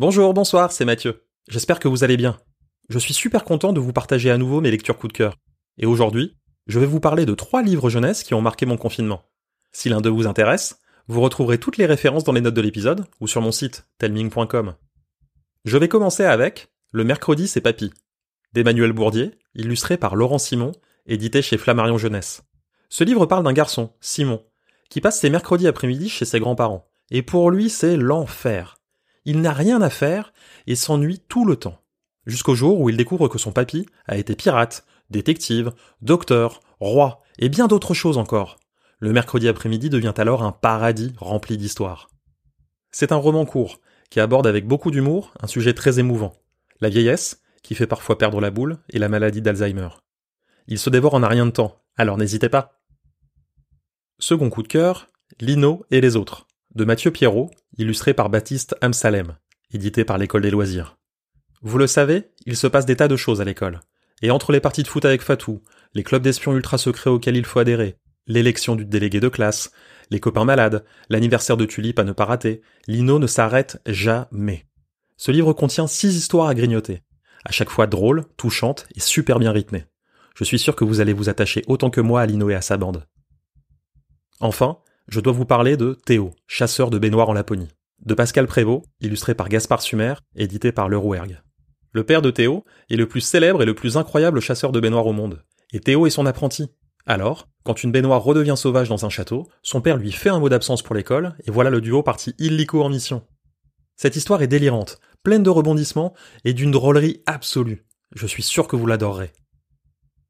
Bonjour, bonsoir, c'est Mathieu. J'espère que vous allez bien. Je suis super content de vous partager à nouveau mes lectures coup de cœur. Et aujourd'hui, je vais vous parler de trois livres jeunesse qui ont marqué mon confinement. Si l'un d'eux vous intéresse, vous retrouverez toutes les références dans les notes de l'épisode ou sur mon site telming.com. Je vais commencer avec Le mercredi c'est papy d'Emmanuel Bourdier, illustré par Laurent Simon, édité chez Flammarion Jeunesse. Ce livre parle d'un garçon, Simon, qui passe ses mercredis après-midi chez ses grands-parents. Et pour lui, c'est l'enfer. Il n'a rien à faire et s'ennuie tout le temps. Jusqu'au jour où il découvre que son papy a été pirate, détective, docteur, roi et bien d'autres choses encore. Le mercredi après-midi devient alors un paradis rempli d'histoires. C'est un roman court qui aborde avec beaucoup d'humour un sujet très émouvant. La vieillesse, qui fait parfois perdre la boule, et la maladie d'Alzheimer. Il se dévore en un rien de temps, alors n'hésitez pas. Second coup de cœur, Lino et les autres de Mathieu Pierrot, illustré par Baptiste Amsalem, édité par l'école des loisirs. Vous le savez, il se passe des tas de choses à l'école. Et entre les parties de foot avec Fatou, les clubs d'espions ultra secrets auxquels il faut adhérer, l'élection du délégué de classe, les copains malades, l'anniversaire de Tulipe à ne pas rater, Lino ne s'arrête jamais. Ce livre contient six histoires à grignoter, à chaque fois drôles, touchantes et super bien rythmées. Je suis sûr que vous allez vous attacher autant que moi à Lino et à sa bande. Enfin, je dois vous parler de Théo, chasseur de baignoires en Laponie, de Pascal Prévost, illustré par Gaspard Sumer, édité par Le Rouergue. Le père de Théo est le plus célèbre et le plus incroyable chasseur de baignoires au monde, et Théo est son apprenti. Alors, quand une baignoire redevient sauvage dans un château, son père lui fait un mot d'absence pour l'école, et voilà le duo parti illico en mission. Cette histoire est délirante, pleine de rebondissements et d'une drôlerie absolue. Je suis sûr que vous l'adorerez.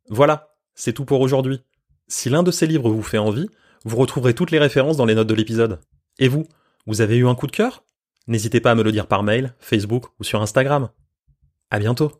Voilà, c'est tout pour aujourd'hui. Si l'un de ces livres vous fait envie, vous retrouverez toutes les références dans les notes de l'épisode. Et vous, vous avez eu un coup de cœur? N'hésitez pas à me le dire par mail, Facebook ou sur Instagram. À bientôt